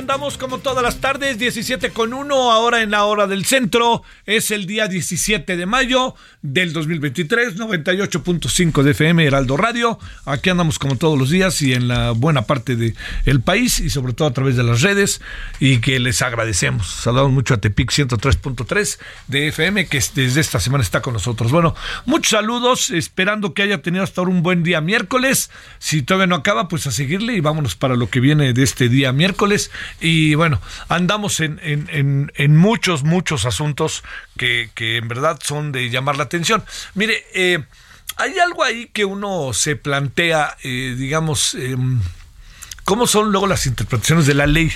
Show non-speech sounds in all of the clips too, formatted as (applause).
Andamos como todas las tardes, 17 con 1, ahora en la hora del centro, es el día 17 de mayo del 2023, 98.5 de FM Heraldo Radio, aquí andamos como todos los días y en la buena parte del el país y sobre todo a través de las redes y que les agradecemos, saludamos mucho a Tepic 103.3 de FM que desde esta semana está con nosotros. Bueno, muchos saludos, esperando que haya tenido hasta ahora un buen día miércoles, si todavía no acaba, pues a seguirle y vámonos para lo que viene de este día miércoles. Y bueno, andamos en, en, en, muchos, muchos asuntos que, que, en verdad son de llamar la atención. Mire, eh, hay algo ahí que uno se plantea, eh, digamos, eh, ¿Cómo son luego las interpretaciones de la ley?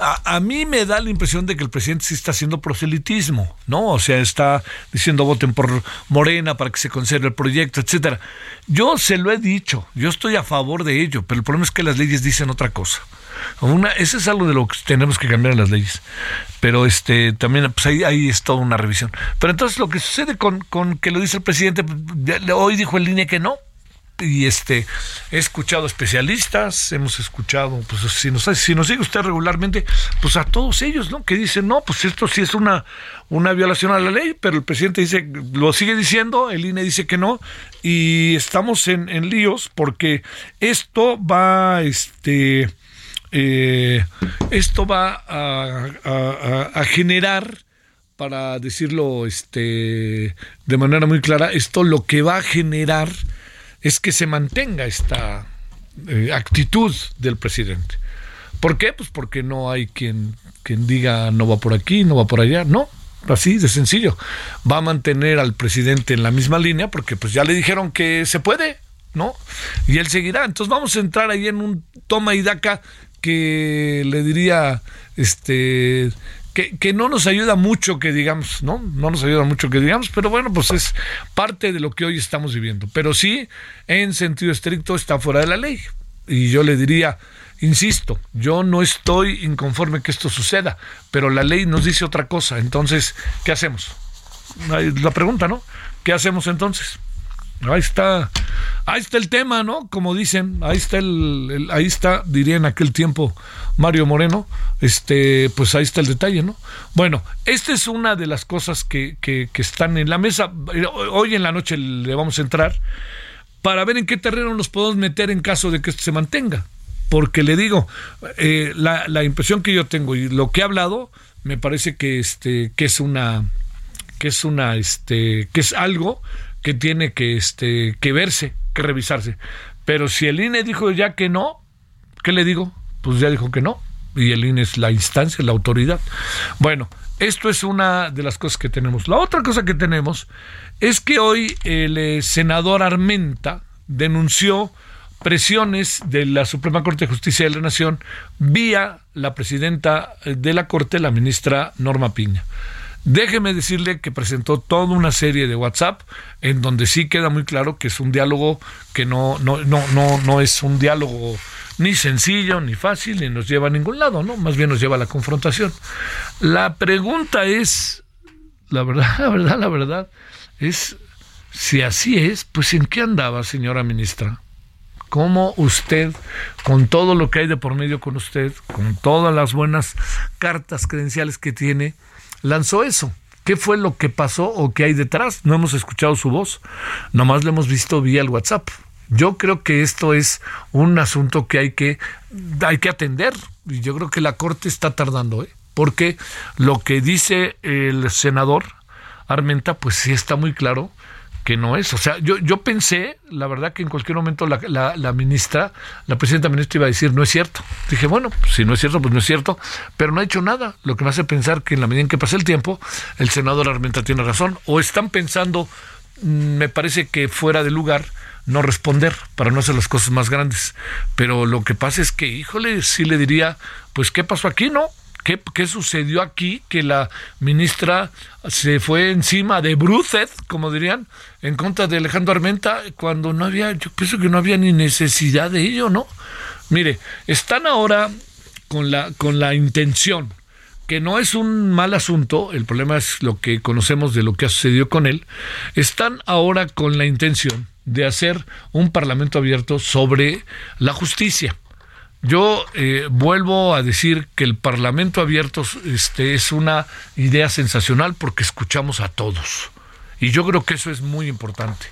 A, a, mí me da la impresión de que el presidente sí está haciendo proselitismo, ¿no? O sea, está diciendo voten por Morena para que se conserve el proyecto, etcétera. Yo se lo he dicho, yo estoy a favor de ello, pero el problema es que las leyes dicen otra cosa. Una, ese es algo de lo que tenemos que cambiar en las leyes. Pero este también pues ahí, ahí es toda una revisión. Pero entonces lo que sucede con, con que lo dice el presidente, hoy dijo el línea que no, y este he escuchado especialistas, hemos escuchado, pues si nos, si nos sigue usted regularmente, pues a todos ellos, ¿no? Que dicen, no, pues esto sí es una, una violación a la ley, pero el presidente dice, lo sigue diciendo, el INE dice que no, y estamos en, en líos porque esto va, este, eh, esto va a, generar para decirlo este de manera muy clara, esto lo que va a generar es que se mantenga esta eh, actitud del presidente. ¿Por qué? Pues porque no hay quien, quien diga no va por aquí, no va por allá. No, así de sencillo. Va a mantener al presidente en la misma línea porque pues ya le dijeron que se puede, ¿no? Y él seguirá. Entonces vamos a entrar ahí en un toma y daca que le diría, este, que, que, no nos ayuda mucho que digamos, ¿no? No nos ayuda mucho que digamos, pero bueno, pues es parte de lo que hoy estamos viviendo. Pero sí, en sentido estricto, está fuera de la ley. Y yo le diría, insisto, yo no estoy inconforme que esto suceda, pero la ley nos dice otra cosa. Entonces, ¿qué hacemos? La pregunta, ¿no? ¿Qué hacemos entonces? Ahí está, ahí está el tema, ¿no? Como dicen, ahí está el, ahí está, diría en aquel tiempo Mario Moreno, este, pues ahí está el detalle, ¿no? Bueno, esta es una de las cosas que, que, que están en la mesa. Hoy en la noche le vamos a entrar para ver en qué terreno nos podemos meter en caso de que esto se mantenga. Porque le digo, eh, la, la impresión que yo tengo y lo que he hablado, me parece que este, que es una, que es una, este, que es algo que tiene que, este, que verse, que revisarse. Pero si el INE dijo ya que no, ¿qué le digo? Pues ya dijo que no. Y el INE es la instancia, la autoridad. Bueno, esto es una de las cosas que tenemos. La otra cosa que tenemos es que hoy el eh, senador Armenta denunció presiones de la Suprema Corte de Justicia de la Nación vía la presidenta de la Corte, la ministra Norma Piña. Déjeme decirle que presentó toda una serie de WhatsApp en donde sí queda muy claro que es un diálogo que no, no, no, no, no es un diálogo ni sencillo, ni fácil, ni nos lleva a ningún lado, ¿no? Más bien nos lleva a la confrontación. La pregunta es, la verdad, (laughs) la verdad, la verdad, es si así es, pues ¿en qué andaba, señora ministra? ¿Cómo usted, con todo lo que hay de por medio con usted, con todas las buenas cartas credenciales que tiene, lanzó eso? ¿Qué fue lo que pasó o qué hay detrás? No hemos escuchado su voz, nomás lo hemos visto vía el WhatsApp. Yo creo que esto es un asunto que hay que, hay que atender y yo creo que la Corte está tardando, ¿eh? porque lo que dice el senador Armenta, pues sí está muy claro que no es. O sea, yo, yo pensé, la verdad, que en cualquier momento la, la, la, ministra, la presidenta ministra iba a decir, no es cierto. Dije, bueno, si no es cierto, pues no es cierto, pero no ha hecho nada. Lo que me hace pensar que en la medida en que pasa el tiempo, el senador Armenta tiene razón. O están pensando, mm, me parece que fuera de lugar, no responder para no hacer las cosas más grandes. Pero lo que pasa es que, híjole, sí le diría, pues, ¿qué pasó aquí? No, ¿Qué, ¿Qué, sucedió aquí? Que la ministra se fue encima de Brucet, como dirían, en contra de Alejandro Armenta, cuando no había, yo pienso que no había ni necesidad de ello, ¿no? Mire, están ahora con la, con la intención, que no es un mal asunto, el problema es lo que conocemos de lo que ha sucedido con él, están ahora con la intención de hacer un parlamento abierto sobre la justicia. Yo eh, vuelvo a decir que el Parlamento abierto este, es una idea sensacional porque escuchamos a todos. Y yo creo que eso es muy importante.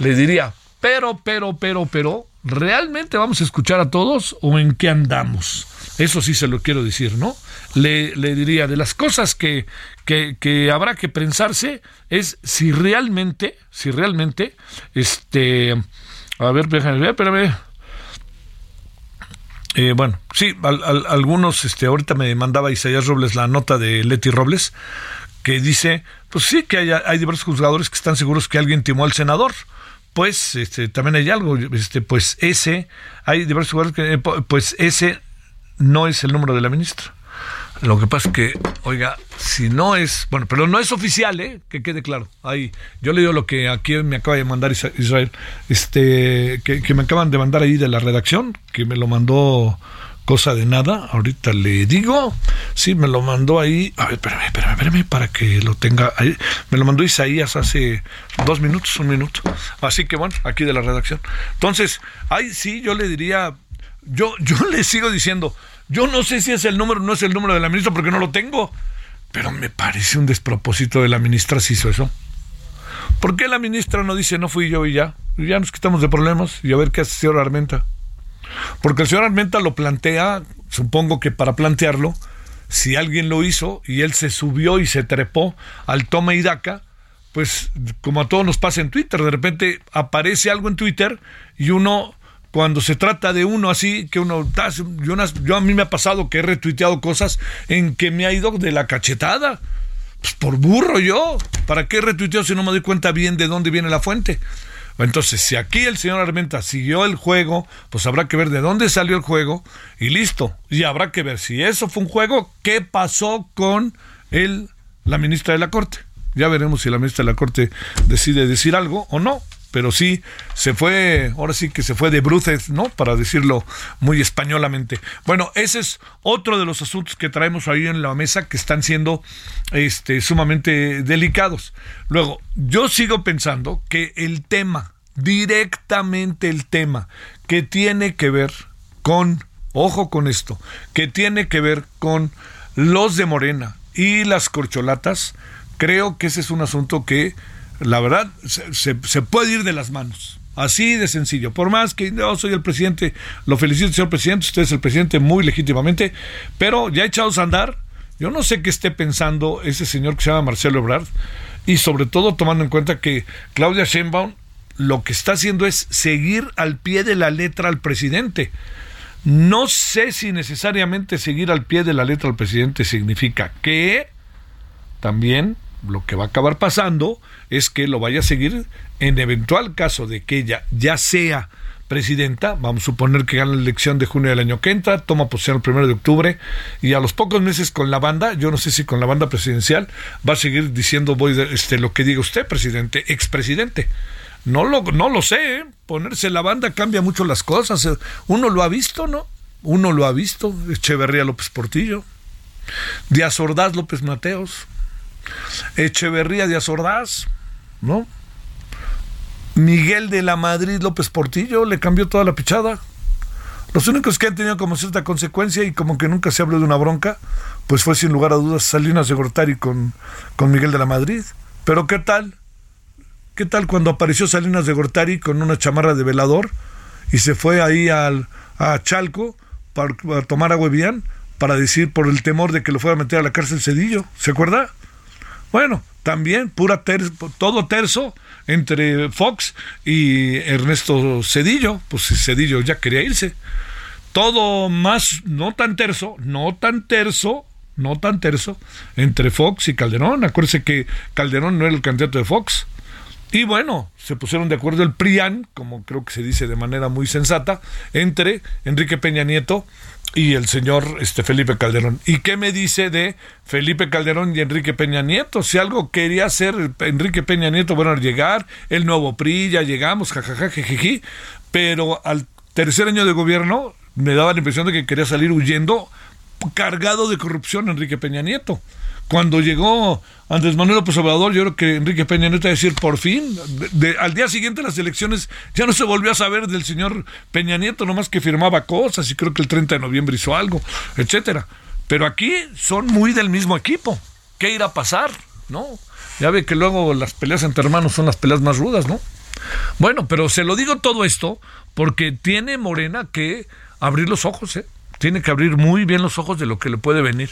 Le diría, pero, pero, pero, pero, ¿realmente vamos a escuchar a todos o en qué andamos? Eso sí se lo quiero decir, ¿no? Le, le diría, de las cosas que, que, que, habrá que pensarse es si realmente, si realmente, este, a ver, déjame espérame. Eh, bueno, sí, al, algunos, este, ahorita me mandaba Isaías Robles la nota de Leti Robles, que dice, pues sí, que hay, hay diversos juzgadores que están seguros que alguien timó al senador. Pues este, también hay algo, este, pues ese, hay diversos juzgadores que, eh, pues ese no es el número de la ministra. Lo que pasa es que, oiga, si no es, bueno, pero no es oficial, ¿eh? Que quede claro. Ahí, yo le digo lo que aquí me acaba de mandar Israel, este, que, que me acaban de mandar ahí de la redacción, que me lo mandó cosa de nada, ahorita le digo, sí, me lo mandó ahí, a ver, espérame, espérame, espérame, para que lo tenga me lo mandó Isaías hace dos minutos, un minuto, así que bueno, aquí de la redacción. Entonces, ahí sí, yo le diría, yo, yo (laughs) le sigo diciendo, yo no sé si es el número, no es el número de la ministra porque no lo tengo, pero me parece un despropósito de la ministra si hizo eso. ¿Por qué la ministra no dice no fui yo y ya? Ya nos quitamos de problemas y a ver qué hace señor Armenta. Porque el señor Armenta lo plantea, supongo que para plantearlo, si alguien lo hizo y él se subió y se trepó al toma y daca, pues como a todos nos pasa en Twitter, de repente aparece algo en Twitter y uno cuando se trata de uno así, que uno, yo, a mí me ha pasado que he retuiteado cosas en que me ha ido de la cachetada. Pues por burro yo. ¿Para qué retuiteo si no me doy cuenta bien de dónde viene la fuente? Entonces, si aquí el señor Armenta siguió el juego, pues habrá que ver de dónde salió el juego y listo. Y habrá que ver si eso fue un juego, qué pasó con el, la ministra de la Corte. Ya veremos si la ministra de la Corte decide decir algo o no pero sí se fue, ahora sí que se fue de bruces, ¿no? Para decirlo muy españolamente. Bueno, ese es otro de los asuntos que traemos ahí en la mesa que están siendo este, sumamente delicados. Luego, yo sigo pensando que el tema, directamente el tema, que tiene que ver con, ojo con esto, que tiene que ver con los de Morena y las corcholatas, creo que ese es un asunto que la verdad, se, puede ir de las manos. Así de sencillo. Por más que yo soy el presidente, lo felicito, señor presidente, usted es el presidente muy legítimamente, pero ya echados a andar, yo no sé qué esté pensando ese señor que se llama Marcelo Ebrard, y sobre todo tomando en cuenta que Claudia Sheinbaum lo que está haciendo es seguir al pie de la letra al presidente. No sé si necesariamente seguir al pie de la letra al presidente significa que también lo que va a acabar pasando es que lo vaya a seguir en eventual caso de que ella ya sea presidenta, vamos a suponer que gana la elección de junio del año que entra, toma posesión el primero de octubre y a los pocos meses con la banda, yo no sé si con la banda presidencial, va a seguir diciendo voy este, lo que diga usted, presidente, expresidente. No lo, no lo sé, ¿eh? ponerse la banda cambia mucho las cosas. Uno lo ha visto, ¿no? Uno lo ha visto, Echeverría López Portillo, Díaz Ordaz López Mateos, Echeverría Díaz Ordaz, ¿no? Miguel de la Madrid López Portillo le cambió toda la pichada. Los únicos que han tenido como cierta consecuencia y como que nunca se habló de una bronca, pues fue sin lugar a dudas Salinas de Gortari con, con Miguel de la Madrid. Pero ¿qué tal? ¿Qué tal cuando apareció Salinas de Gortari con una chamarra de velador y se fue ahí al, a Chalco para, tomar agua bien para decir por el temor de que lo fuera a meter a la cárcel Cedillo? ¿Se acuerda? Bueno, también pura todo terzo entre Fox y Ernesto Cedillo, pues Cedillo ya quería irse. Todo más, no tan terso, no tan terso, no tan terso, entre Fox y Calderón. Acuérdense que Calderón no era el candidato de Fox. Y bueno, se pusieron de acuerdo el PRIAN, como creo que se dice de manera muy sensata, entre Enrique Peña Nieto y el señor este, Felipe Calderón. ¿Y qué me dice de Felipe Calderón y Enrique Peña Nieto? Si algo quería hacer Enrique Peña Nieto, bueno, al llegar, el nuevo PRI, ya llegamos, jajaja, jejeji, pero al tercer año de gobierno me daba la impresión de que quería salir huyendo cargado de corrupción Enrique Peña Nieto. Cuando llegó Andrés Manuel López Obrador, yo creo que Enrique Peña Nieto a decir, por fin, al día siguiente de las elecciones ya no se volvió a saber del señor Peña Nieto, nomás que firmaba cosas y creo que el 30 de noviembre hizo algo, etcétera. Pero aquí son muy del mismo equipo. ¿Qué irá a pasar? ¿No? Ya ve que luego las peleas entre hermanos son las peleas más rudas, ¿no? Bueno, pero se lo digo todo esto porque tiene Morena que abrir los ojos, ¿eh? Tiene que abrir muy bien los ojos de lo que le puede venir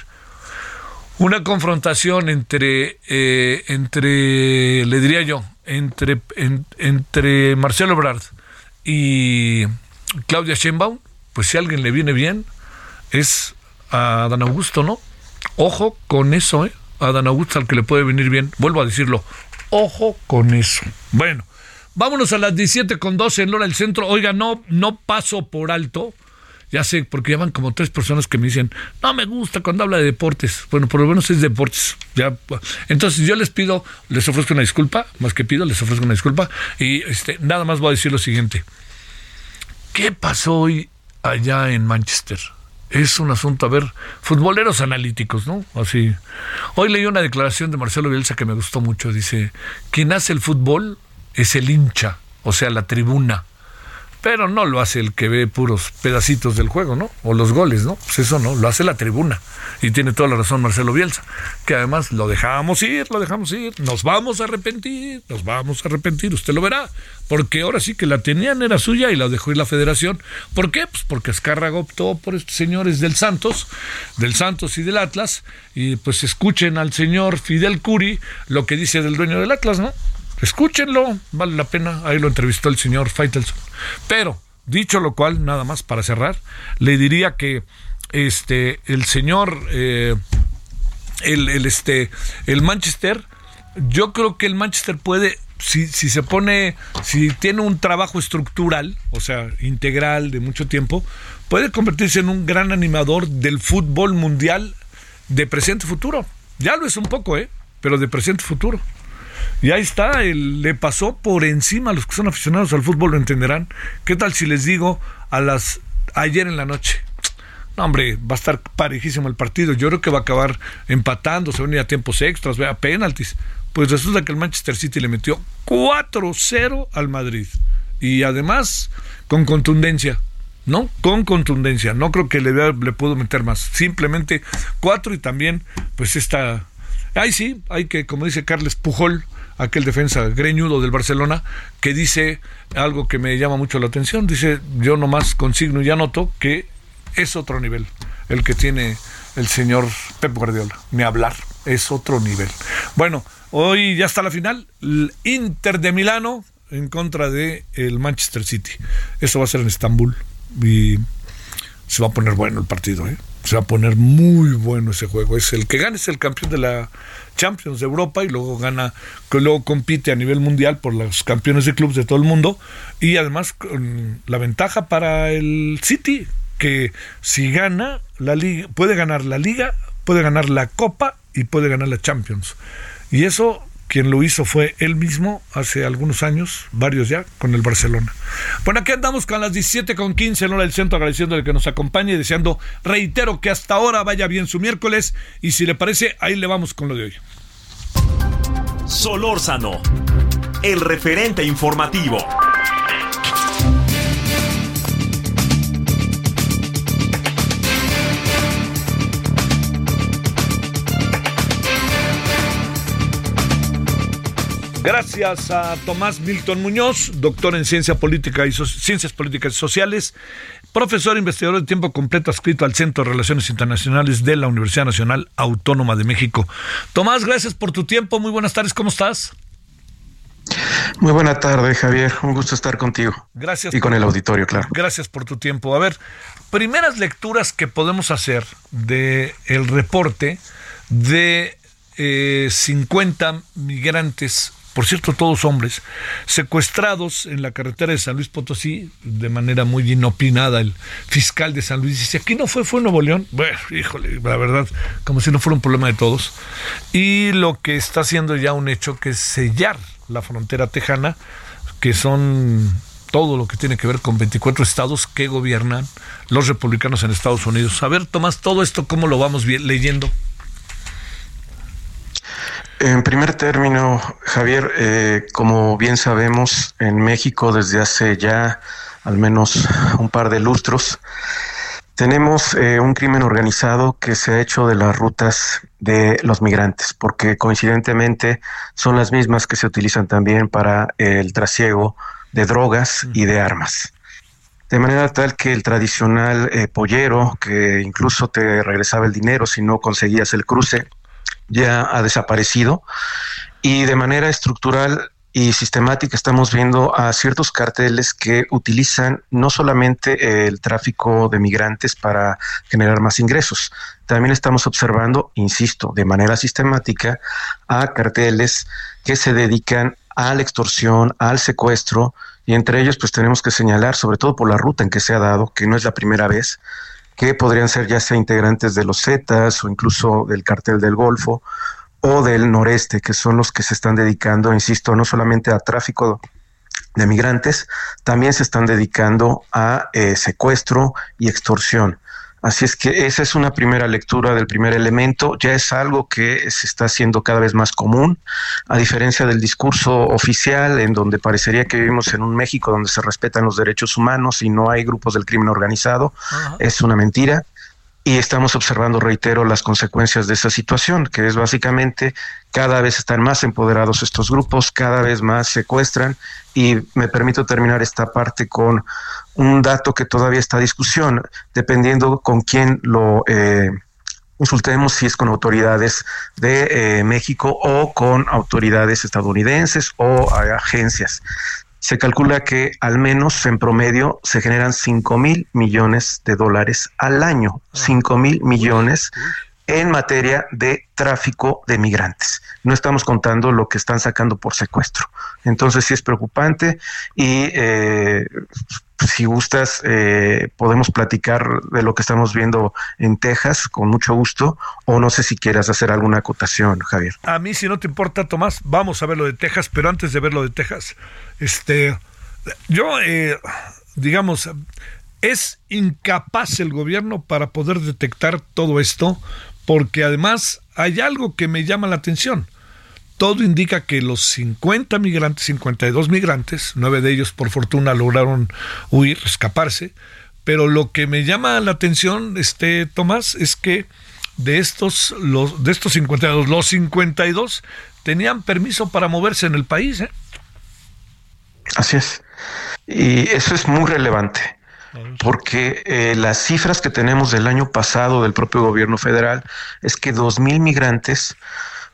una confrontación entre, eh, entre le diría yo, entre, entre Marcelo Ebrard y Claudia Sheinbaum, pues si a alguien le viene bien, es a Dan Augusto, ¿no? Ojo con eso, ¿eh? A Dan Augusto al que le puede venir bien. Vuelvo a decirlo, ojo con eso. Bueno, vámonos a las 17 con 12 en Lora del Centro. Oiga, no, no paso por alto ya sé, porque ya van como tres personas que me dicen, no me gusta cuando habla de deportes. Bueno, por lo menos es deportes. Ya, entonces yo les pido, les ofrezco una disculpa, más que pido, les ofrezco una disculpa. Y este, nada más voy a decir lo siguiente. ¿Qué pasó hoy allá en Manchester? Es un asunto, a ver, futboleros analíticos, ¿no? Así. Hoy leí una declaración de Marcelo Bielsa que me gustó mucho. Dice, quien hace el fútbol es el hincha, o sea, la tribuna pero no lo hace el que ve puros pedacitos del juego, ¿no? O los goles, ¿no? Pues eso no, lo hace la tribuna. Y tiene toda la razón Marcelo Bielsa, que además lo dejamos ir, lo dejamos ir, nos vamos a arrepentir, nos vamos a arrepentir, usted lo verá, porque ahora sí que la tenían, era suya y la dejó ir la federación. ¿Por qué? Pues porque Escárraga optó por estos señores del Santos, del Santos y del Atlas, y pues escuchen al señor Fidel Curi lo que dice del dueño del Atlas, ¿no? Escúchenlo, vale la pena. Ahí lo entrevistó el señor Faitelson. Pero, dicho lo cual, nada más para cerrar, le diría que este el señor eh, el, el, este el Manchester, yo creo que el Manchester puede si, si se pone, si tiene un trabajo estructural, o sea, integral de mucho tiempo, puede convertirse en un gran animador del fútbol mundial de presente y futuro. Ya lo es un poco, ¿eh? Pero de presente y futuro. Y ahí está, le pasó por encima a los que son aficionados al fútbol, lo entenderán. ¿Qué tal si les digo a las ayer en la noche? No, hombre, va a estar parejísimo el partido. Yo creo que va a acabar empatando, se van a ir a tiempos extras, vea, penaltis. Pues resulta que el Manchester City le metió 4-0 al Madrid. Y además, con contundencia. ¿no? Con contundencia. No creo que le, le puedo meter más. Simplemente cuatro y también, pues esta. Ahí sí, hay que, como dice Carles Pujol, aquel defensa greñudo del Barcelona, que dice algo que me llama mucho la atención. Dice, yo nomás consigno y anoto que es otro nivel el que tiene el señor Pep Guardiola. Ni hablar, es otro nivel. Bueno, hoy ya está la final. El Inter de Milano en contra de el Manchester City. Eso va a ser en Estambul y se va a poner bueno el partido, ¿eh? Se va a poner muy bueno ese juego. Es el que gane es el campeón de la Champions de Europa y luego gana, que luego compite a nivel mundial por los campeones de clubes de todo el mundo y además con la ventaja para el City que si gana la liga puede ganar la liga, puede ganar la Copa y puede ganar la Champions. Y eso quien lo hizo fue él mismo hace algunos años, varios ya, con el Barcelona. Bueno, aquí andamos con las 17 con 15 en hora del centro, agradeciéndole que nos acompañe y deseando, reitero, que hasta ahora vaya bien su miércoles y si le parece, ahí le vamos con lo de hoy. Solórzano, el referente informativo. Gracias a Tomás Milton Muñoz, doctor en Ciencia Política y Ciencias Políticas y Sociales, profesor investigador de tiempo completo adscrito al Centro de Relaciones Internacionales de la Universidad Nacional Autónoma de México. Tomás, gracias por tu tiempo. Muy buenas tardes, ¿cómo estás? Muy buena tarde, Javier. Un gusto estar contigo. Gracias. Y con el auditorio, claro. Gracias por tu tiempo. A ver, primeras lecturas que podemos hacer de el reporte de eh, 50 migrantes por cierto, todos hombres, secuestrados en la carretera de San Luis Potosí, de manera muy inopinada, el fiscal de San Luis dice, aquí no fue, fue Nuevo León. Bueno, híjole, la verdad, como si no fuera un problema de todos. Y lo que está haciendo ya un hecho que es sellar la frontera tejana, que son todo lo que tiene que ver con 24 estados que gobiernan los republicanos en Estados Unidos. A ver, Tomás, todo esto, ¿cómo lo vamos leyendo? En primer término, Javier, eh, como bien sabemos, en México desde hace ya al menos un par de lustros, tenemos eh, un crimen organizado que se ha hecho de las rutas de los migrantes, porque coincidentemente son las mismas que se utilizan también para el trasiego de drogas y de armas. De manera tal que el tradicional eh, pollero, que incluso te regresaba el dinero si no conseguías el cruce, ya ha desaparecido. Y de manera estructural y sistemática estamos viendo a ciertos carteles que utilizan no solamente el tráfico de migrantes para generar más ingresos, también estamos observando, insisto, de manera sistemática a carteles que se dedican a la extorsión, al secuestro, y entre ellos pues tenemos que señalar, sobre todo por la ruta en que se ha dado, que no es la primera vez, que podrían ser ya sea integrantes de los Zetas o incluso del cartel del Golfo o del noreste, que son los que se están dedicando, insisto, no solamente a tráfico de migrantes, también se están dedicando a eh, secuestro y extorsión. Así es que esa es una primera lectura del primer elemento, ya es algo que se está haciendo cada vez más común, a diferencia del discurso oficial en donde parecería que vivimos en un México donde se respetan los derechos humanos y no hay grupos del crimen organizado, es una mentira y estamos observando, reitero, las consecuencias de esa situación, que es básicamente cada vez están más empoderados estos grupos, cada vez más secuestran y me permito terminar esta parte con un dato que todavía está a discusión, dependiendo con quién lo eh, consultemos, si es con autoridades de eh, México o con autoridades estadounidenses o agencias se calcula que al menos en promedio se generan 5 mil millones de dólares al año, 5 ah. mil millones en materia de tráfico de migrantes. No estamos contando lo que están sacando por secuestro. Entonces sí es preocupante y eh, si gustas eh, podemos platicar de lo que estamos viendo en Texas con mucho gusto o no sé si quieras hacer alguna acotación, Javier. A mí si no te importa, Tomás, vamos a ver lo de Texas, pero antes de ver lo de Texas, este, yo, eh, digamos, es incapaz el gobierno para poder detectar todo esto porque además hay algo que me llama la atención. Todo indica que los 50 migrantes, 52 migrantes, nueve de ellos por fortuna lograron huir, escaparse, pero lo que me llama la atención, este Tomás, es que de estos, los, de estos 52, los 52 tenían permiso para moverse en el país. ¿eh? Así es. Y eso es muy relevante porque eh, las cifras que tenemos del año pasado del propio gobierno federal es que dos mil migrantes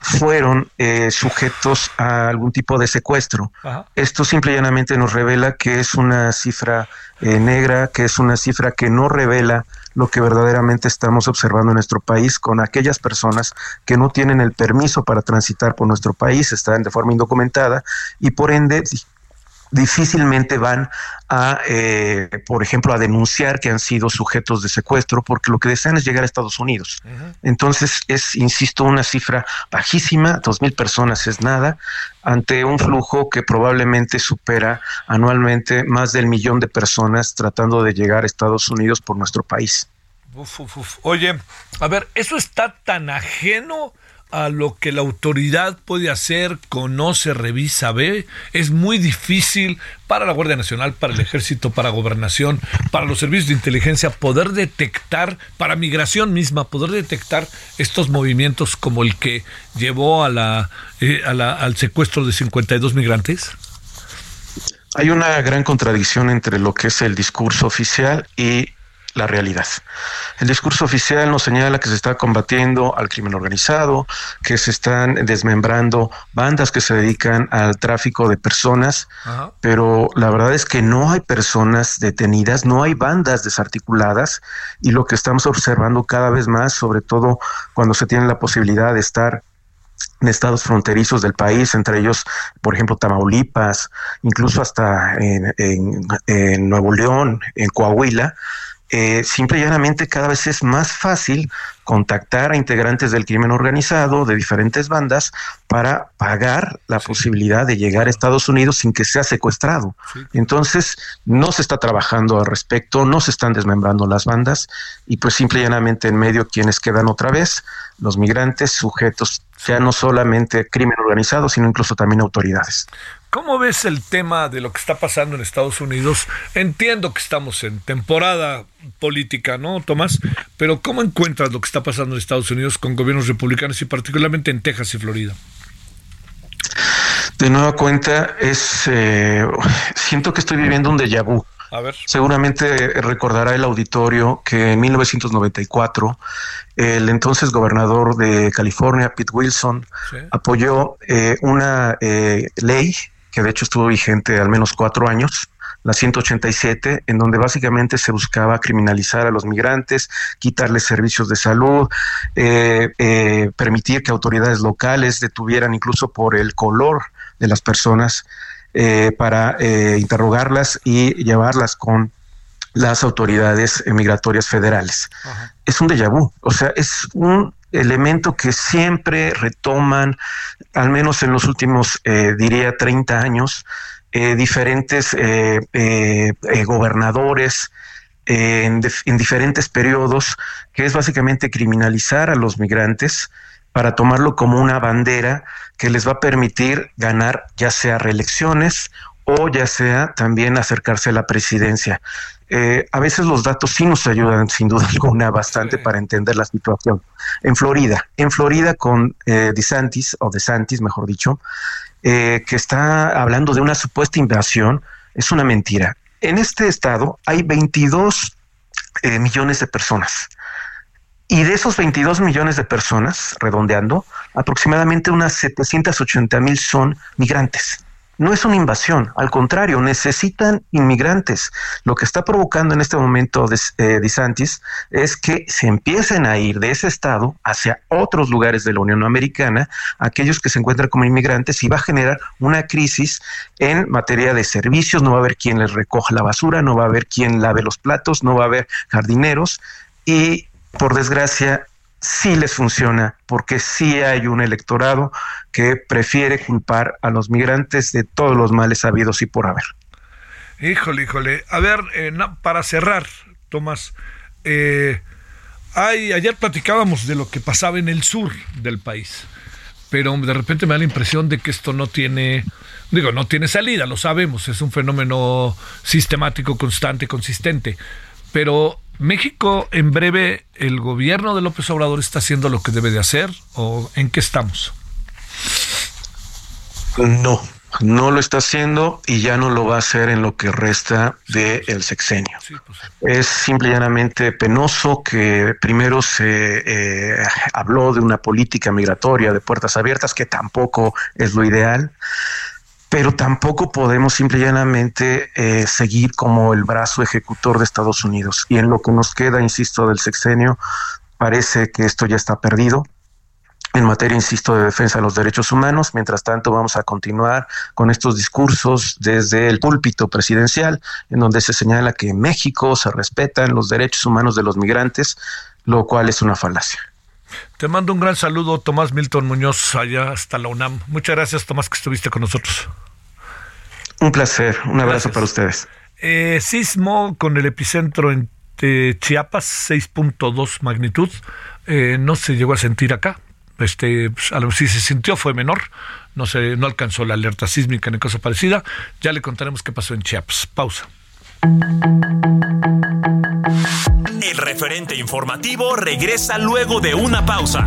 fueron eh, sujetos a algún tipo de secuestro. Esto simple y llanamente nos revela que es una cifra eh, negra, que es una cifra que no revela lo que verdaderamente estamos observando en nuestro país con aquellas personas que no tienen el permiso para transitar por nuestro país, están de forma indocumentada y por ende difícilmente van a, eh, por ejemplo, a denunciar que han sido sujetos de secuestro porque lo que desean es llegar a Estados Unidos. Entonces es, insisto, una cifra bajísima, dos mil personas es nada, ante un flujo que probablemente supera anualmente más del millón de personas tratando de llegar a Estados Unidos por nuestro país. Oye, a ver, ¿eso está tan ajeno a lo que la autoridad puede hacer, conoce, revisa, ve. Es muy difícil para la Guardia Nacional, para el Ejército, para Gobernación, para los servicios de inteligencia poder detectar, para migración misma, poder detectar estos movimientos como el que llevó a la, eh, al secuestro de 52 migrantes. Hay una gran contradicción entre lo que es el discurso oficial y la realidad. El discurso oficial nos señala que se está combatiendo al crimen organizado, que se están desmembrando bandas que se dedican al tráfico de personas, pero la verdad es que no hay personas detenidas, no hay bandas desarticuladas y lo que estamos observando cada vez más, sobre todo cuando se tiene la posibilidad de estar en estados fronterizos del país, entre ellos, por ejemplo, Tamaulipas, incluso hasta en, en Nuevo León, en Coahuila, eh, simple y llanamente cada vez es más fácil contactar a integrantes del crimen organizado de diferentes bandas para pagar la posibilidad de llegar a Estados Unidos sin que sea secuestrado. Entonces, no se está trabajando al respecto, no se están desmembrando las bandas y pues simple y llanamente en medio quienes quedan otra vez, los migrantes sujetos ya no solamente crimen organizado, sino incluso también autoridades. ¿Cómo ves el tema de lo que está pasando en Estados Unidos? Entiendo que estamos en temporada política, ¿no, Tomás? Pero ¿cómo encuentras lo que está pasando en Estados Unidos con gobiernos republicanos y particularmente en Texas y Florida? De nueva cuenta, es eh, siento que estoy viviendo un déjà vu. A ver. Seguramente recordará el auditorio que en 1994 el entonces gobernador de California, Pete Wilson, apoyó eh, una eh, ley que de hecho estuvo vigente al menos cuatro años, la 187, en donde básicamente se buscaba criminalizar a los migrantes, quitarles servicios de salud, eh, eh, permitir que autoridades locales detuvieran incluso por el color de las personas eh, para interrogarlas y llevarlas con las autoridades migratorias federales. Es un déjà vu, o sea, es un elemento que siempre retoman, al menos en los últimos, eh, diría, 30 años, eh, diferentes eh, gobernadores en, en, diferentes periodos, que es básicamente criminalizar a los migrantes para tomarlo como una bandera que les va a permitir ganar ya sea reelecciones o ya sea también acercarse a la presidencia. Eh, a veces los datos sí nos ayudan, sin duda (laughs) alguna, bastante para entender la situación. En Florida, en Florida con eh, DeSantis, o DeSantis, mejor dicho, eh, que está hablando de una supuesta invasión, es una mentira. En este estado hay 22 eh, millones de personas. Y de esos 22 millones de personas, redondeando, aproximadamente unas 780 mil son migrantes no es una invasión, al contrario, necesitan inmigrantes. Lo que está provocando en este momento de, eh, es que se empiecen a ir de ese estado hacia otros lugares de la Unión Americana, aquellos que se encuentran como inmigrantes, y va a generar una crisis en materia de servicios, no va a haber quien les recoja la basura, no va a haber quien lave los platos, no va a haber jardineros, y por desgracia sí les funciona, porque sí hay un electorado que prefiere culpar a los migrantes de todos los males habidos y por haber. Híjole, híjole. A ver, eh, para cerrar, Tomás, eh, ayer platicábamos de lo que pasaba en el sur del país, pero de repente me da la impresión de que esto no tiene, digo, no tiene salida, lo sabemos, es un fenómeno sistemático, constante, consistente, pero México, en breve, el gobierno de López Obrador está haciendo lo que debe de hacer o en qué estamos? No, no lo está haciendo y ya no lo va a hacer en lo que resta del sexenio. Pues es simple y llanamente penoso que primero se eh, habló de una política migratoria de puertas abiertas, que tampoco es lo ideal, pero tampoco podemos simple y llanamente eh, seguir como el brazo ejecutor de Estados Unidos. Y en lo que nos queda, insisto, del sexenio, parece que esto ya está perdido en materia, insisto, de defensa de los derechos humanos. Mientras tanto, vamos a continuar con estos discursos desde el púlpito presidencial, en donde se señala que en México se respetan los derechos humanos de los migrantes, lo cual es una falacia. Te mando un gran saludo, Tomás Milton Muñoz, allá hasta la UNAM. Muchas gracias, Tomás, que estuviste con nosotros. Un placer, un abrazo para ustedes. Eh, sismo con el epicentro en Chiapas, 6.2 magnitud. Eh, no se llegó a sentir acá, este, pues, a lo si se sintió fue menor, no se, no alcanzó la alerta sísmica ni cosa parecida. Ya le contaremos qué pasó en Chiapas. Pausa. El referente informativo regresa luego de una pausa.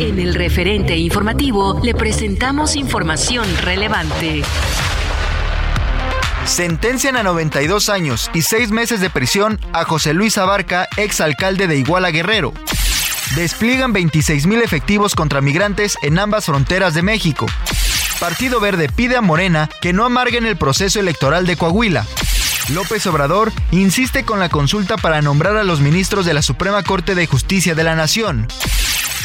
En el referente informativo le presentamos información relevante. Sentencian a 92 años y 6 meses de prisión a José Luis Abarca, exalcalde de Iguala Guerrero. Despliegan 26.000 efectivos contra migrantes en ambas fronteras de México. Partido Verde pide a Morena que no amarguen el proceso electoral de Coahuila. López Obrador insiste con la consulta para nombrar a los ministros de la Suprema Corte de Justicia de la Nación.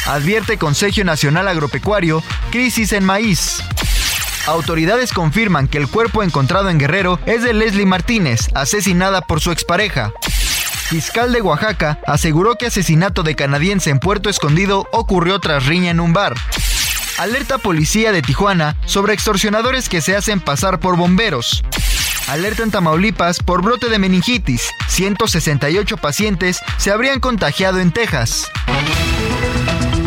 Advierte Consejo Nacional Agropecuario, crisis en maíz. Autoridades confirman que el cuerpo encontrado en Guerrero es de Leslie Martínez, asesinada por su expareja. Fiscal de Oaxaca aseguró que asesinato de canadiense en Puerto Escondido ocurrió tras riña en un bar. Alerta policía de Tijuana sobre extorsionadores que se hacen pasar por bomberos. Alerta en Tamaulipas por brote de meningitis. 168 pacientes se habrían contagiado en Texas.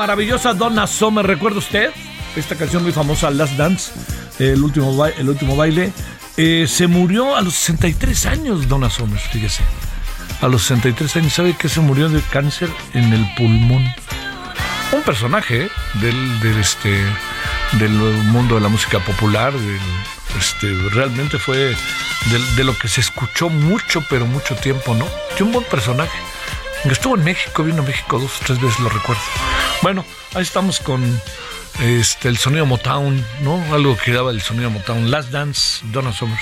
maravillosa Donna Summer. ¿Recuerda usted? Esta canción muy famosa, Last Dance, el último, el último baile. Eh, se murió a los 63 años Donna Summer, fíjese. A los 63 años, ¿sabe que se murió de cáncer en el pulmón? Un personaje ¿eh? del, este, del mundo de la música popular, este, realmente fue de, de, lo que se escuchó mucho, pero mucho tiempo, ¿no? Y un buen personaje. Estuvo en México, vino a México dos o tres veces, lo recuerdo. Bueno, ahí estamos con este, el sonido Motown, ¿no? Algo que daba el sonido Motown. Last Dance, Donna Summer.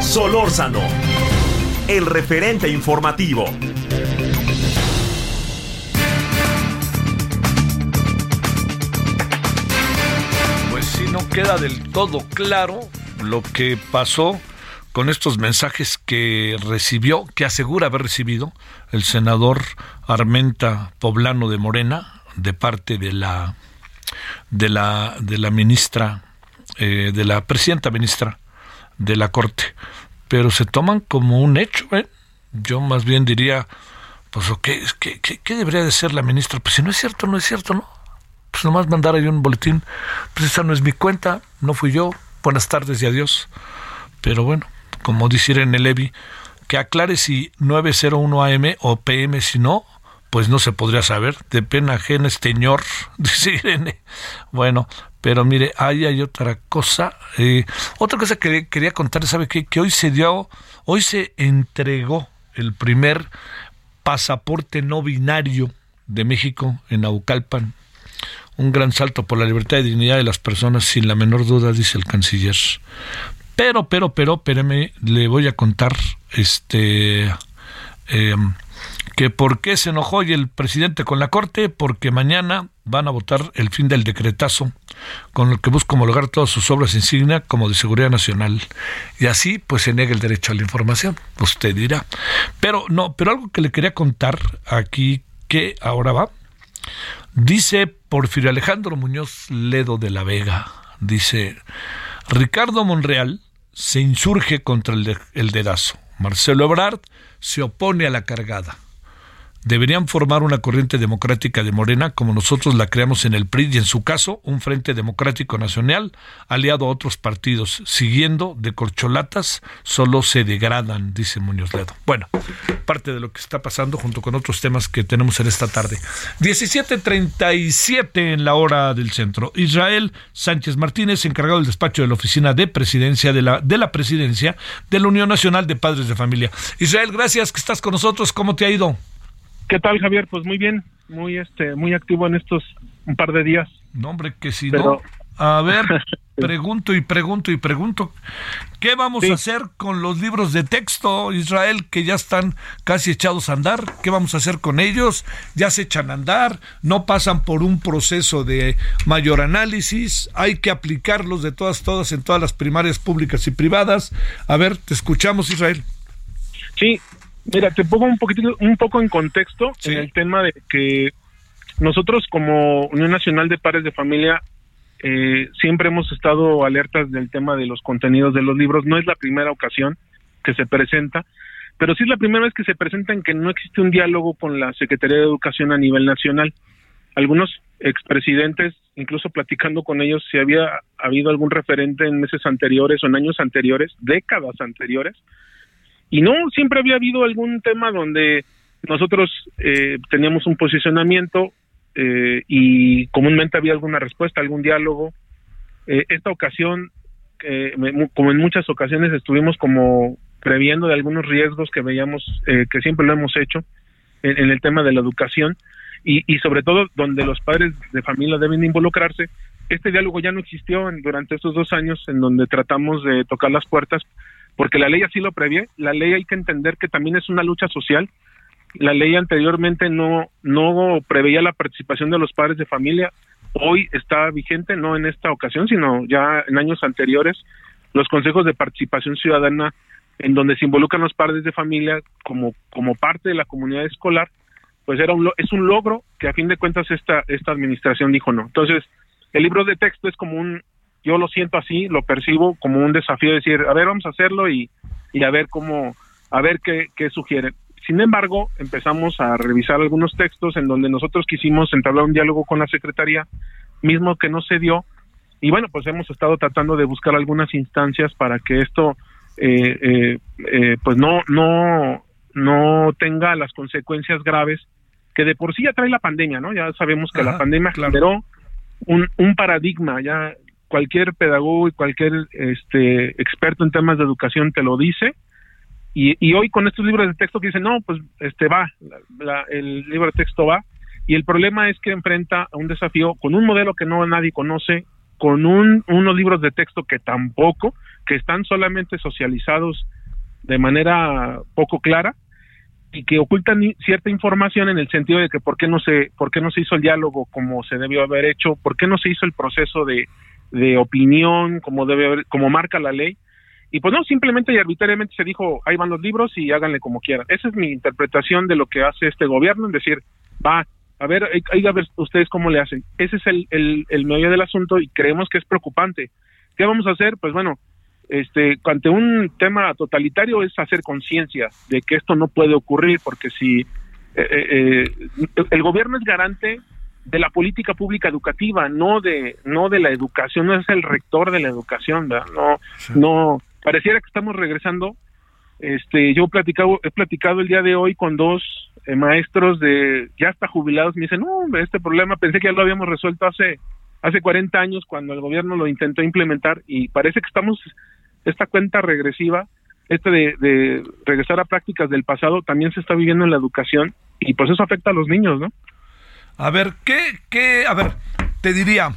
Solórzano, el referente informativo. Queda del todo claro lo que pasó con estos mensajes que recibió, que asegura haber recibido el senador Armenta Poblano de Morena de parte de la de la de la ministra eh, de la presidenta ministra de la corte, pero se toman como un hecho. ¿eh? Yo más bien diría, pues ¿qué, qué, qué debería de ser la ministra? Pues si no es cierto, no es cierto, ¿no? Pues nomás mandar ahí un boletín. Pues esa no es mi cuenta, no fui yo. Buenas tardes y adiós. Pero bueno, como dice Irene Levy, que aclare si 901 AM o PM, si no, pues no se podría saber. De pena ajena, señor, (laughs) dice Irene. Bueno, pero mire, ahí hay otra cosa. Eh, otra cosa que quería contar, ¿sabe qué? Que hoy se dio, hoy se entregó el primer pasaporte no binario de México en Aucalpan, un gran salto por la libertad y dignidad de las personas, sin la menor duda, dice el canciller. Pero, pero, pero, espéreme, le voy a contar este eh, que por qué se enojó hoy el presidente con la Corte, porque mañana van a votar el fin del decretazo con el que busca homologar todas sus obras insignia como de seguridad nacional. Y así pues se niega el derecho a la información, usted dirá. Pero no, pero algo que le quería contar aquí que ahora va Dice Porfirio Alejandro Muñoz Ledo de la Vega, dice, Ricardo Monreal se insurge contra el, el dedazo. Marcelo Ebrard se opone a la cargada deberían formar una corriente democrática de Morena como nosotros la creamos en el PRI y en su caso un Frente Democrático Nacional aliado a otros partidos. Siguiendo de corcholatas solo se degradan, dice Muñoz Ledo. Bueno, parte de lo que está pasando junto con otros temas que tenemos en esta tarde. 17:37 en la hora del centro. Israel Sánchez Martínez, encargado del despacho de la oficina de presidencia de la, de la presidencia de la Unión Nacional de Padres de Familia. Israel, gracias que estás con nosotros. ¿Cómo te ha ido? ¿Qué tal, Javier? Pues muy bien, muy este, muy activo en estos un par de días. No, hombre, que si no. A ver, (laughs) pregunto y pregunto y pregunto. ¿Qué vamos a hacer con los libros de texto, Israel, que ya están casi echados a andar? ¿Qué vamos a hacer con ellos? ¿Ya se echan a andar? ¿No pasan por un proceso de mayor análisis? ¿Hay que aplicarlos de todas, todas en todas las primarias públicas y privadas? A ver, te escuchamos, Israel. Sí, Mira, te pongo un poquito, un poco en contexto en el tema de que nosotros como Unión Nacional de Pares de Familia eh, siempre hemos estado alertas del tema de los contenidos de los libros. No es la primera ocasión que se presenta, pero sí es la primera vez que se presenta en que no existe un diálogo con la Secretaría de Educación a nivel nacional. Algunos expresidentes, incluso platicando con ellos, si había habido algún referente en meses anteriores o en años anteriores, décadas anteriores, y no, siempre había habido algún tema donde nosotros eh, teníamos un posicionamiento eh, y comúnmente había alguna respuesta, algún diálogo. Eh, esta ocasión, como en muchas ocasiones, estuvimos como previendo de algunos riesgos que veíamos, que siempre lo hemos hecho en, el tema de la educación y, y, sobre todo donde los padres de familia deben involucrarse. Este diálogo ya no existió durante estos dos años en donde tratamos de tocar las puertas porque la ley así lo prevé, la ley hay que entender que también es una lucha social. La ley anteriormente no no preveía la participación de los padres de familia, hoy está vigente no en esta ocasión, sino ya en años anteriores los consejos de participación ciudadana en donde se involucran los padres de familia como como parte de la comunidad escolar, pues era un es un logro que a fin de cuentas esta esta administración dijo no. Entonces, el libro de texto es como un, yo lo siento así, lo percibo como un desafío, de decir, a ver, vamos a hacerlo y, y a ver cómo, a ver qué, qué sugieren. Sin embargo, empezamos a revisar algunos textos en donde nosotros quisimos entablar un diálogo con la Secretaría, mismo que no se dio, y bueno, pues hemos estado tratando de buscar algunas instancias para que esto eh, eh, eh, pues no, no, no tenga las consecuencias graves que de por sí ya trae la pandemia, ¿no? Ya sabemos que la pandemia generó un, un paradigma, ya cualquier pedagogo y cualquier este experto en temas de educación te lo dice, y, y, hoy con estos libros de texto que dicen, no, pues este va, el libro de texto va, y el problema es que enfrenta a un desafío con un modelo que no nadie conoce, con un, unos libros de texto que tampoco, que están solamente socializados de manera poco clara y que ocultan cierta información en el sentido de que por qué no se, por qué no se hizo el diálogo como se debió haber hecho, por qué no se hizo el proceso de, de opinión como debe haber, como marca la ley y pues no, simplemente y arbitrariamente se dijo, ahí van los libros y háganle como quieran. Esa es mi interpretación de lo que hace este gobierno, en decir, va, a ver, hay, a ver ustedes cómo le hacen. Ese es el, el, el meollo del asunto y creemos que es preocupante. ¿Qué vamos a hacer? Pues bueno, este, ante un tema totalitario es hacer conciencia de que esto no puede ocurrir, porque si eh, eh, eh, el gobierno es garante de la política pública educativa, no de no de la educación, no es el rector de la educación, ¿verdad? no no pareciera que estamos regresando. Este, yo he platicado, he platicado el día de hoy con dos eh, maestros de ya hasta jubilados. Me dicen, no, este problema pensé que ya lo habíamos resuelto hace hace 40 años cuando el gobierno lo intentó implementar y parece que estamos esta cuenta regresiva, este de, de regresar a prácticas del pasado también se está viviendo en la educación y pues eso afecta a los niños, ¿no? A ver, ¿qué, qué, a ver, te diría,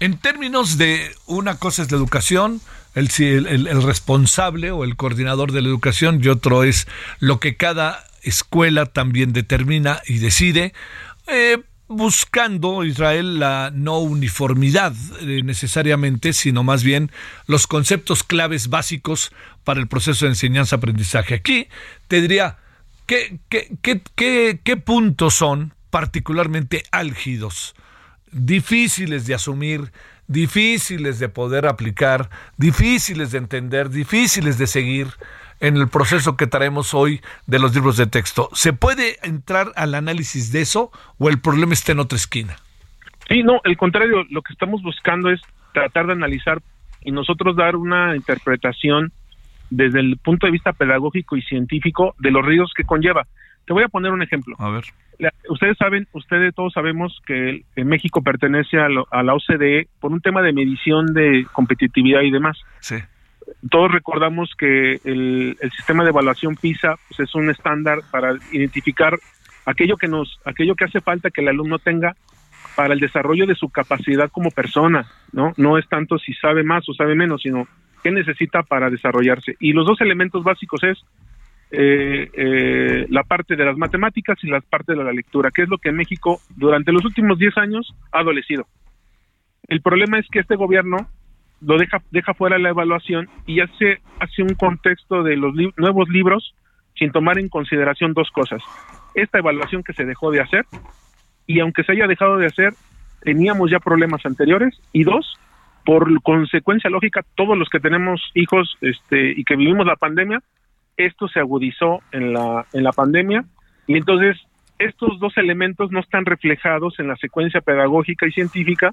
en términos de una cosa es la educación, el, el, responsable o el coordinador de la educación y otro es lo que cada escuela también determina y decide. Eh, buscando Israel la no uniformidad eh, necesariamente, sino más bien los conceptos claves básicos para el proceso de enseñanza-aprendizaje. Aquí te diría, ¿qué, qué, qué, qué puntos son particularmente álgidos, difíciles de asumir, difíciles de poder aplicar, difíciles de entender, difíciles de seguir en el proceso que traemos hoy de los libros de texto. ¿Se puede entrar al análisis de eso o el problema está en otra esquina? Sí, no, el contrario, lo que estamos buscando es tratar de analizar y nosotros dar una interpretación desde el punto de vista pedagógico y científico de los riesgos que conlleva. Te voy a poner un ejemplo. A ver ustedes saben, ustedes todos sabemos que México pertenece a, la OCDE por un tema de medición de competitividad y demás. Sí. Todos recordamos que el, sistema de evaluación PISA pues, es un estándar para identificar aquello que nos, aquello que hace falta que el alumno tenga para el desarrollo de su capacidad como persona, ¿no? No es tanto si sabe más o sabe menos, sino qué necesita para desarrollarse. Y los dos elementos básicos es eh, eh, la parte de las matemáticas y la parte de la lectura, que es lo que México durante los últimos 10 años ha adolecido. El problema es que este gobierno lo deja, deja fuera la evaluación y hace, hace un contexto de los nuevos libros sin tomar en consideración dos cosas. Esta evaluación que se dejó de hacer y aunque se haya dejado de hacer, teníamos ya problemas anteriores y dos, por consecuencia lógica, todos los que tenemos hijos este, y que vivimos la pandemia, esto se agudizó en la, en la pandemia y entonces estos dos elementos no están reflejados en la secuencia pedagógica y científica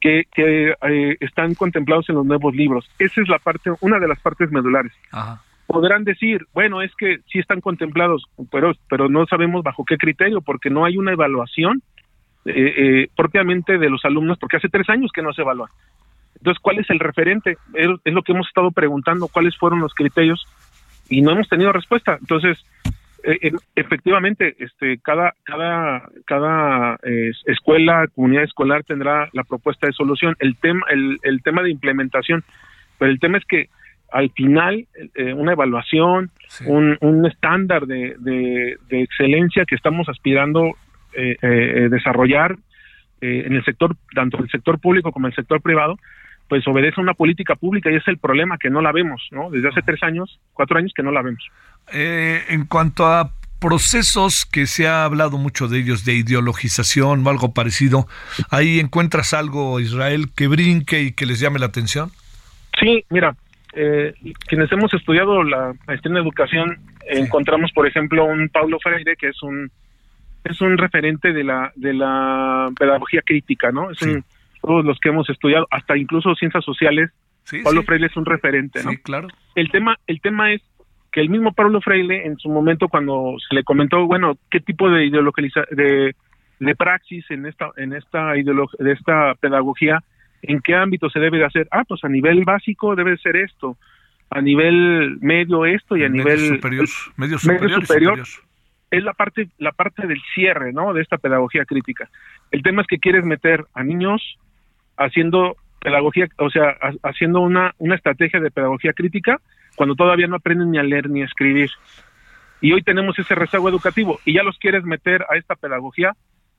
que, que eh, están contemplados en los nuevos libros. Esa es la parte, una de las partes medulares. Podrán decir, bueno, es que sí están contemplados, pero, pero no sabemos bajo qué criterio, porque no hay una evaluación eh, eh, propiamente de los alumnos, porque hace tres años que no se evalúan. Entonces, ¿cuál es el referente? es lo que hemos estado preguntando, cuáles fueron los criterios y no hemos tenido respuesta. Entonces, eh, efectivamente, este, cada, cada, cada eh, escuela, comunidad escolar tendrá la propuesta de solución. El tema, el, el tema de implementación, pero el tema es que al final eh, una evaluación, un, un estándar de, de, excelencia que estamos aspirando eh, desarrollar en el sector, tanto el sector público como el sector privado, pues obedece a una política pública y es el problema que no la vemos, ¿no? Desde hace tres años, cuatro años que no la vemos. Eh, en cuanto a procesos que se ha hablado mucho de ellos, de ideologización o algo parecido, ¿ahí encuentras algo, Israel, que brinque y que les llame la atención? Sí, mira, eh, quienes hemos estudiado la maestría en educación, encontramos, por ejemplo, un Paulo Freire, que es un es un referente de la de la pedagogía crítica, ¿no? Es un, todos los que hemos estudiado, hasta incluso ciencias sociales, Paulo Freire es un referente, ¿no? Sí, claro. El tema el tema es que el mismo Paulo Freire en su momento cuando se le comentó, bueno, qué tipo de ideologiza de de praxis en esta en esta de esta pedagogía, en qué ámbito se debe de hacer? Ah, pues a nivel básico debe ser esto, a nivel medio esto y a nivel superior, medio superior, es la parte la parte del cierre, ¿no? De esta pedagogía crítica. El tema es que quieres meter a niños haciendo pedagogía, o sea, haciendo una una estrategia de pedagogía crítica cuando todavía no aprenden ni a leer ni a escribir. Y hoy tenemos ese rezago educativo y ya los quieres meter a esta pedagogía.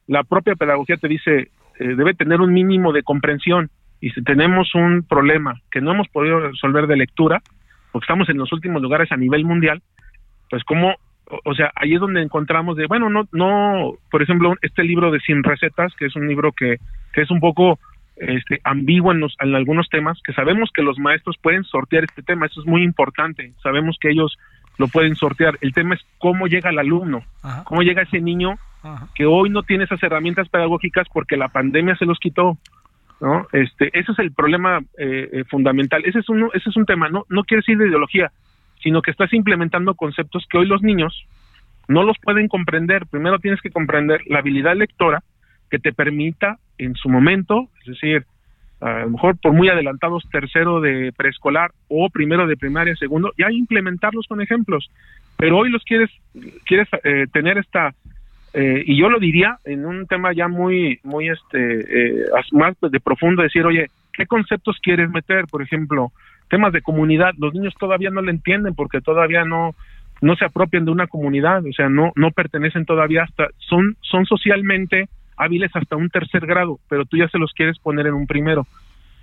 La propia pedagogía te dice, eh, debe tener un mínimo de comprensión. Y si tenemos un problema que no hemos podido resolver de lectura, porque estamos en los últimos lugares a nivel mundial, pues como, o, sea, ahí es donde encontramos de, bueno, no, no, por ejemplo, este libro de Sin Recetas, que es un libro que, que es un poco este, ambiguo en, en algunos temas, que sabemos que los maestros pueden sortear este tema, eso es muy importante, sabemos que ellos lo pueden sortear, el tema es cómo llega el alumno, cómo llega ese niño que hoy no tiene esas herramientas pedagógicas porque la pandemia se los quitó, ¿no? Este, ese es el problema eh, eh, fundamental, ese es, un, ese es un tema, no, no quiere decir de ideología, sino que estás implementando conceptos que hoy los niños no los pueden comprender, primero tienes que comprender la habilidad lectora, que te permita en su momento, es decir, a lo mejor por muy adelantados tercero de preescolar o primero de primaria, segundo, ya implementarlos con ejemplos. Pero hoy los quieres, quieres eh, tener esta, eh, y yo lo diría en un tema ya muy, muy este, eh, más de profundo, decir, oye, ¿qué conceptos quieres meter? Por ejemplo, temas de comunidad, los niños todavía no lo entienden porque todavía no, no se apropian de una comunidad, o sea, no, no pertenecen todavía hasta, son, son socialmente hábiles hasta un tercer grado, pero tú ya se los quieres poner en un primero.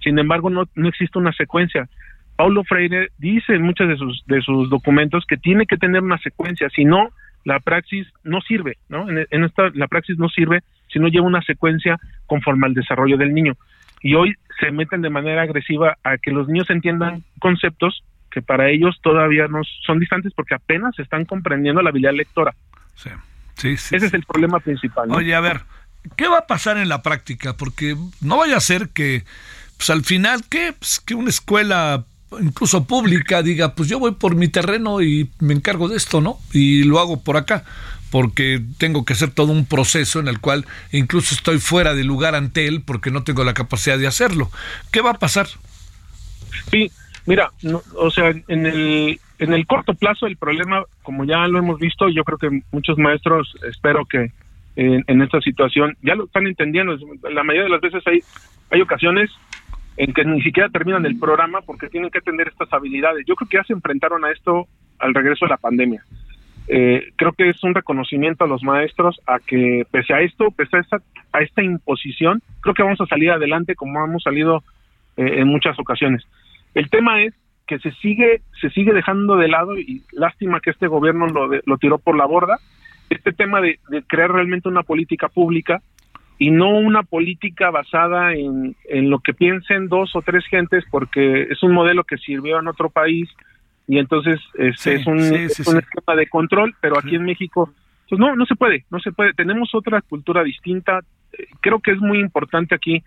Sin embargo, no, no existe una secuencia. Paulo Freire dice en muchos de sus, de sus documentos que tiene que tener una secuencia, si no, la praxis no sirve, ¿no? En, esta, la praxis no sirve si no lleva una secuencia conforme al desarrollo del niño. Y hoy se meten de manera agresiva a que los niños entiendan conceptos que para ellos todavía no son distantes porque apenas están comprendiendo la habilidad lectora. Sí. Sí, sí, Ese es el problema principal. Oye, a ver, ¿qué va a pasar en la práctica? Porque no vaya a ser que, pues al final, ¿qué? Pues, que una escuela incluso pública diga, pues yo voy por mi terreno y me encargo de esto, ¿no? Y lo hago por acá, porque tengo que hacer todo un proceso en el cual incluso estoy fuera de lugar ante él porque no tengo la capacidad de hacerlo. ¿Qué va a pasar? Sí, mira, o sea, en el, en el corto plazo el problema, como ya lo hemos visto, yo creo que muchos maestros, espero que en, esta situación, ya lo están entendiendo, la mayoría de las veces hay, hay ocasiones en que ni siquiera terminan el programa porque tienen que atender estas habilidades. Yo creo que ya se enfrentaron a esto al regreso de la pandemia. Eh, creo que es un reconocimiento a los maestros a que pese a esto, pese a esta, a esta imposición, creo que vamos a salir adelante como hemos salido eh, en muchas ocasiones. El tema es que se sigue se sigue dejando de lado y lástima que este gobierno lo, lo tiró por la borda este tema de, de crear realmente una política pública y no una política basada en, en lo que piensen dos o tres gentes, porque es un modelo que sirvió en otro país y entonces este, es un, esquema de control, pero aquí en México, pues no, no se puede, no se puede. Tenemos otra cultura distinta. Creo que es muy importante aquí,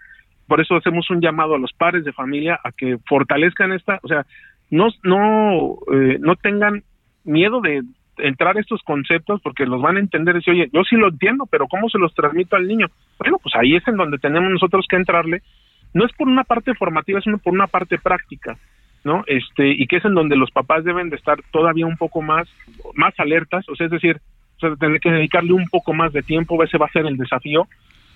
por eso hacemos un llamado a los padres de familia a que fortalezcan esta, o sea, no, no, eh, no tengan miedo de, entrar estos conceptos porque los van a entender y decir, oye, yo sí lo entiendo, pero ¿cómo se los transmito al niño? Bueno, pues ahí es en donde tenemos nosotros que entrarle. No es por una parte formativa, sino por una parte práctica, ¿no? Este, y que es en donde los papás deben de estar todavía un poco más, más alertas, o sea, es decir, o sea, tener que dedicarle un poco más de tiempo, ese va a ser el desafío,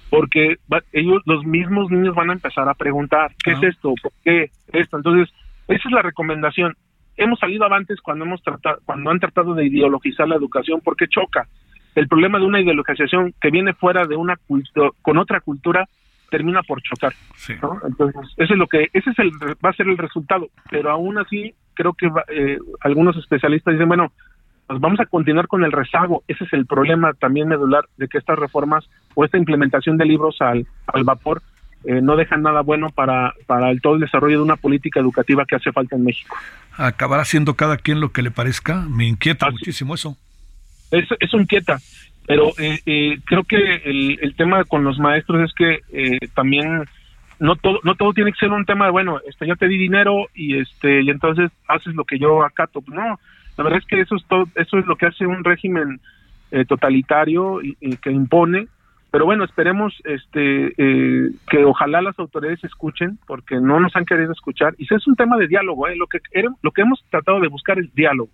porque ellos, los mismos niños van a empezar a preguntar, ¿qué es esto? ¿Por qué esto? Entonces, esa es la recomendación hemos salido avantes cuando hemos tratado, cuando han tratado de ideologizar la educación porque choca. El problema de una ideologización que viene fuera de una cultura, con otra cultura termina por chocar. Entonces, eso es lo que ese es el va a ser el resultado, pero aún así creo que eh, algunos especialistas dicen, bueno, pues vamos a continuar con el rezago. Ese es el problema también medular de que estas reformas o esta implementación de libros al, al vapor eh, no dejan nada bueno para, para el, todo el desarrollo de una política educativa que hace falta en México. ¿Acabará siendo cada quien lo que le parezca? Me inquieta muchísimo eso. Eso, eso inquieta, pero eh, eh, creo que el, el, tema con los maestros es que también no todo no todo tiene que ser un tema de bueno este yo te di dinero y este y entonces haces lo que yo acato no la verdad es que eso es todo eso es lo que hace un régimen totalitario y, que impone pero bueno esperemos este eh, que ojalá las autoridades escuchen porque no nos han querido escuchar. Y es un tema de diálogo ¿eh? lo que lo que hemos tratado de buscar es diálogo.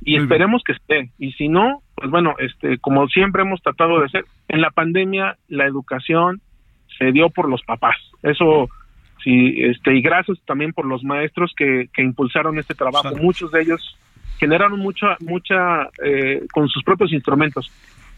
Y esperemos que esté. Y si no pues bueno este como siempre hemos tratado de hacer en la pandemia la educación se dio por los papás. Eso sí este y gracias también por los maestros que, que impulsaron este trabajo. Muchos de ellos generaron mucha mucha eh, con sus propios instrumentos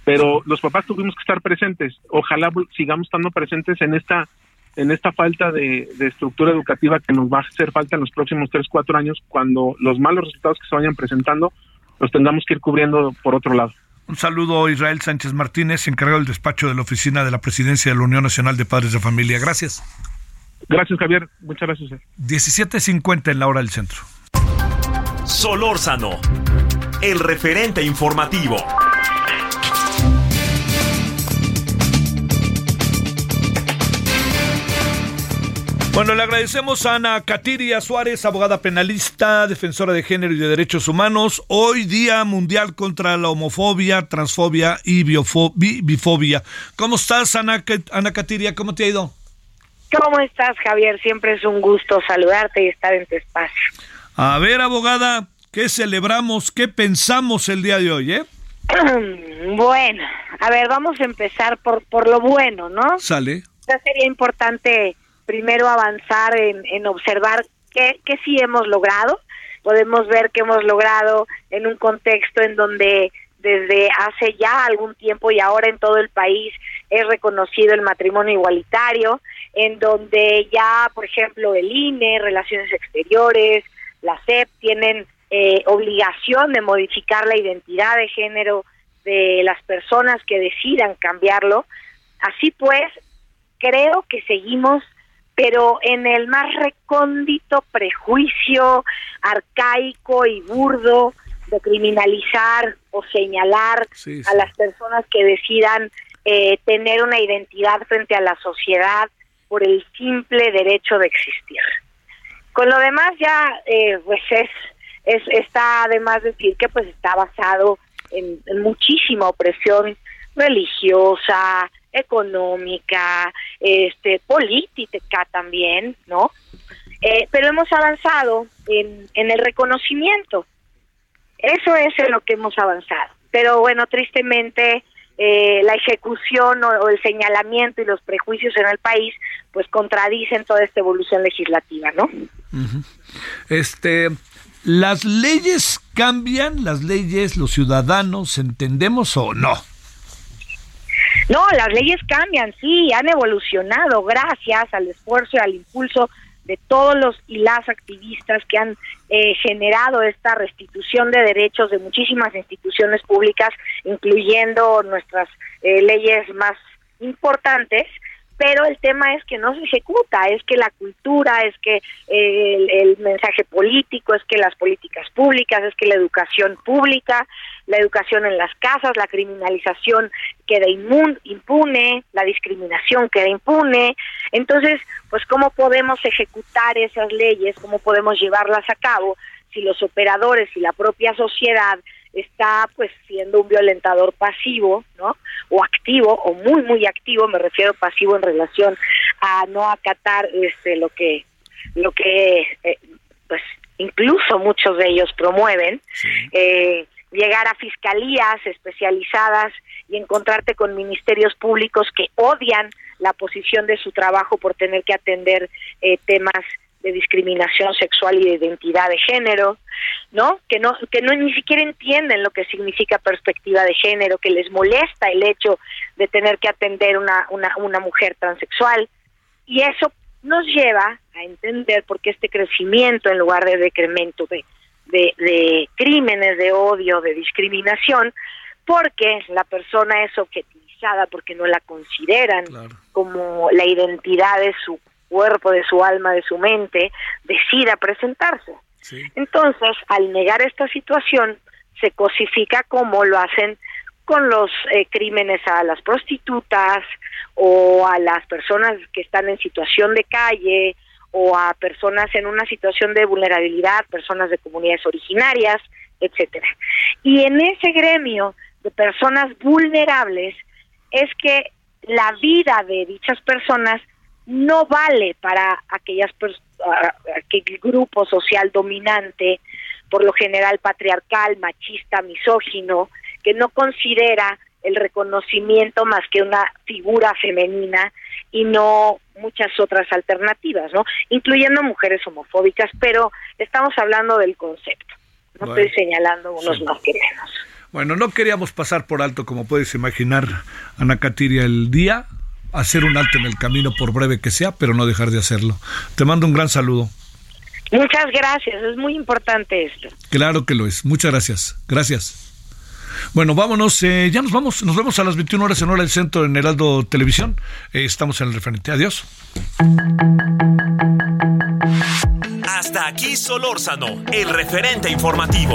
pero los papás tuvimos que estar presentes. Ojalá sigamos estando presentes en esta en esta falta de, estructura educativa que nos va a hacer falta en los próximos tres, cuatro años, cuando los malos resultados que se vayan presentando los tengamos que ir cubriendo por otro lado. Un saludo a Israel Sánchez Martínez, encargado del despacho de la Oficina de la Presidencia de la Unión Nacional de Padres de Familia. Gracias. Gracias, Javier. Muchas gracias. 17.50 en la hora del centro. Solórzano, el referente informativo. Bueno, le agradecemos a Ana Catiria Suárez, abogada penalista, defensora de género y de derechos humanos. Hoy Día Mundial contra la Homofobia, Transfobia y Bifobia. ¿Cómo estás, Ana, Ana Catiria? ¿Cómo te ha ido? ¿Cómo estás, Javier? Siempre es un gusto saludarte y estar en tu espacio. A ver, abogada, ¿qué celebramos? ¿Qué pensamos el día de hoy, eh? (clears throat) bueno, a ver, vamos a empezar por, por lo bueno, ¿no? Sale. Ya sería importante primero avanzar en, observar qué, qué sí hemos logrado. Podemos ver que hemos logrado en un contexto en donde desde hace ya algún tiempo y ahora en todo el país es reconocido el matrimonio igualitario, en donde ya, por ejemplo, el INE, Relaciones Exteriores, la CEP tienen eh, obligación de modificar la identidad de género de las personas que decidan cambiarlo. Así pues, creo que seguimos pero en el más recóndito prejuicio arcaico y burdo de criminalizar o señalar a las personas que decidan eh, tener una identidad frente a la sociedad por el simple derecho de existir. Con lo demás ya eh, pues es, es está además decir que pues está basado en muchísima opresión religiosa, económica, este, política también, ¿no? Eh, pero hemos avanzado en, el reconocimiento. Eso es en lo que hemos avanzado. Pero bueno, tristemente eh, la ejecución o, el señalamiento y los prejuicios en el país pues contradicen toda esta evolución legislativa, ¿no? Este, las leyes cambian, las leyes, los ciudadanos entendemos o no. No, las leyes cambian, sí, han evolucionado gracias al esfuerzo y al impulso de todos los y las activistas que han eh, generado esta restitución de derechos de muchísimas instituciones públicas, incluyendo nuestras eh, leyes más importantes, pero el tema es que no se ejecuta, es que la cultura, es que eh, el, mensaje político, es que las políticas públicas, es que la educación pública, la educación en las casas, la criminalización queda impune, la discriminación queda impune. Entonces, pues cómo podemos ejecutar esas leyes, cómo podemos llevarlas a cabo si los operadores y la propia sociedad está pues siendo un violentador pasivo, ¿no? O activo o muy muy activo, me refiero pasivo en relación a no acatar este lo que lo que eh, pues incluso muchos de ellos promueven eh, llegar a fiscalías especializadas y encontrarte con ministerios públicos que odian la posición de su trabajo por tener que atender eh, temas de discriminación sexual y de identidad de género, ¿no? Que no que no ni siquiera entienden lo que significa perspectiva de género, que les molesta el hecho de tener que atender una una, una mujer transexual y eso nos lleva a entender por qué este crecimiento en lugar de decremento de, de, crímenes de odio, de discriminación, porque la persona es objetivizada, porque no la consideran como la identidad de su cuerpo, de su alma, de su mente, decida presentarse. Entonces, al negar esta situación, se cosifica como lo hacen con los eh, crímenes a las prostitutas o a las personas que están en situación de calle o a personas en una situación de vulnerabilidad, personas de comunidades originarias, etcétera. Y en ese gremio de personas vulnerables es que la vida de dichas personas no vale para aquellas aquel grupo social dominante, por lo general patriarcal, machista, misógino, que no considera el reconocimiento más que una figura femenina y no muchas otras alternativas, ¿no? Incluyendo mujeres homofóbicas, pero estamos hablando del concepto. No estoy señalando unos más que menos. Bueno, no queríamos pasar por alto, como puedes imaginar, Ana Catiria, el día, hacer un alto en el camino, por breve que sea, pero no dejar de hacerlo. Te mando un gran saludo. Muchas gracias, es muy importante esto. Claro que lo es. Muchas gracias. Gracias. Bueno, vámonos, eh, ya nos vamos, nos vemos a las 21 horas en hora del centro en Heraldo Televisión. Eh, estamos en el referente. Adiós. Hasta aquí Solórzano, el referente informativo.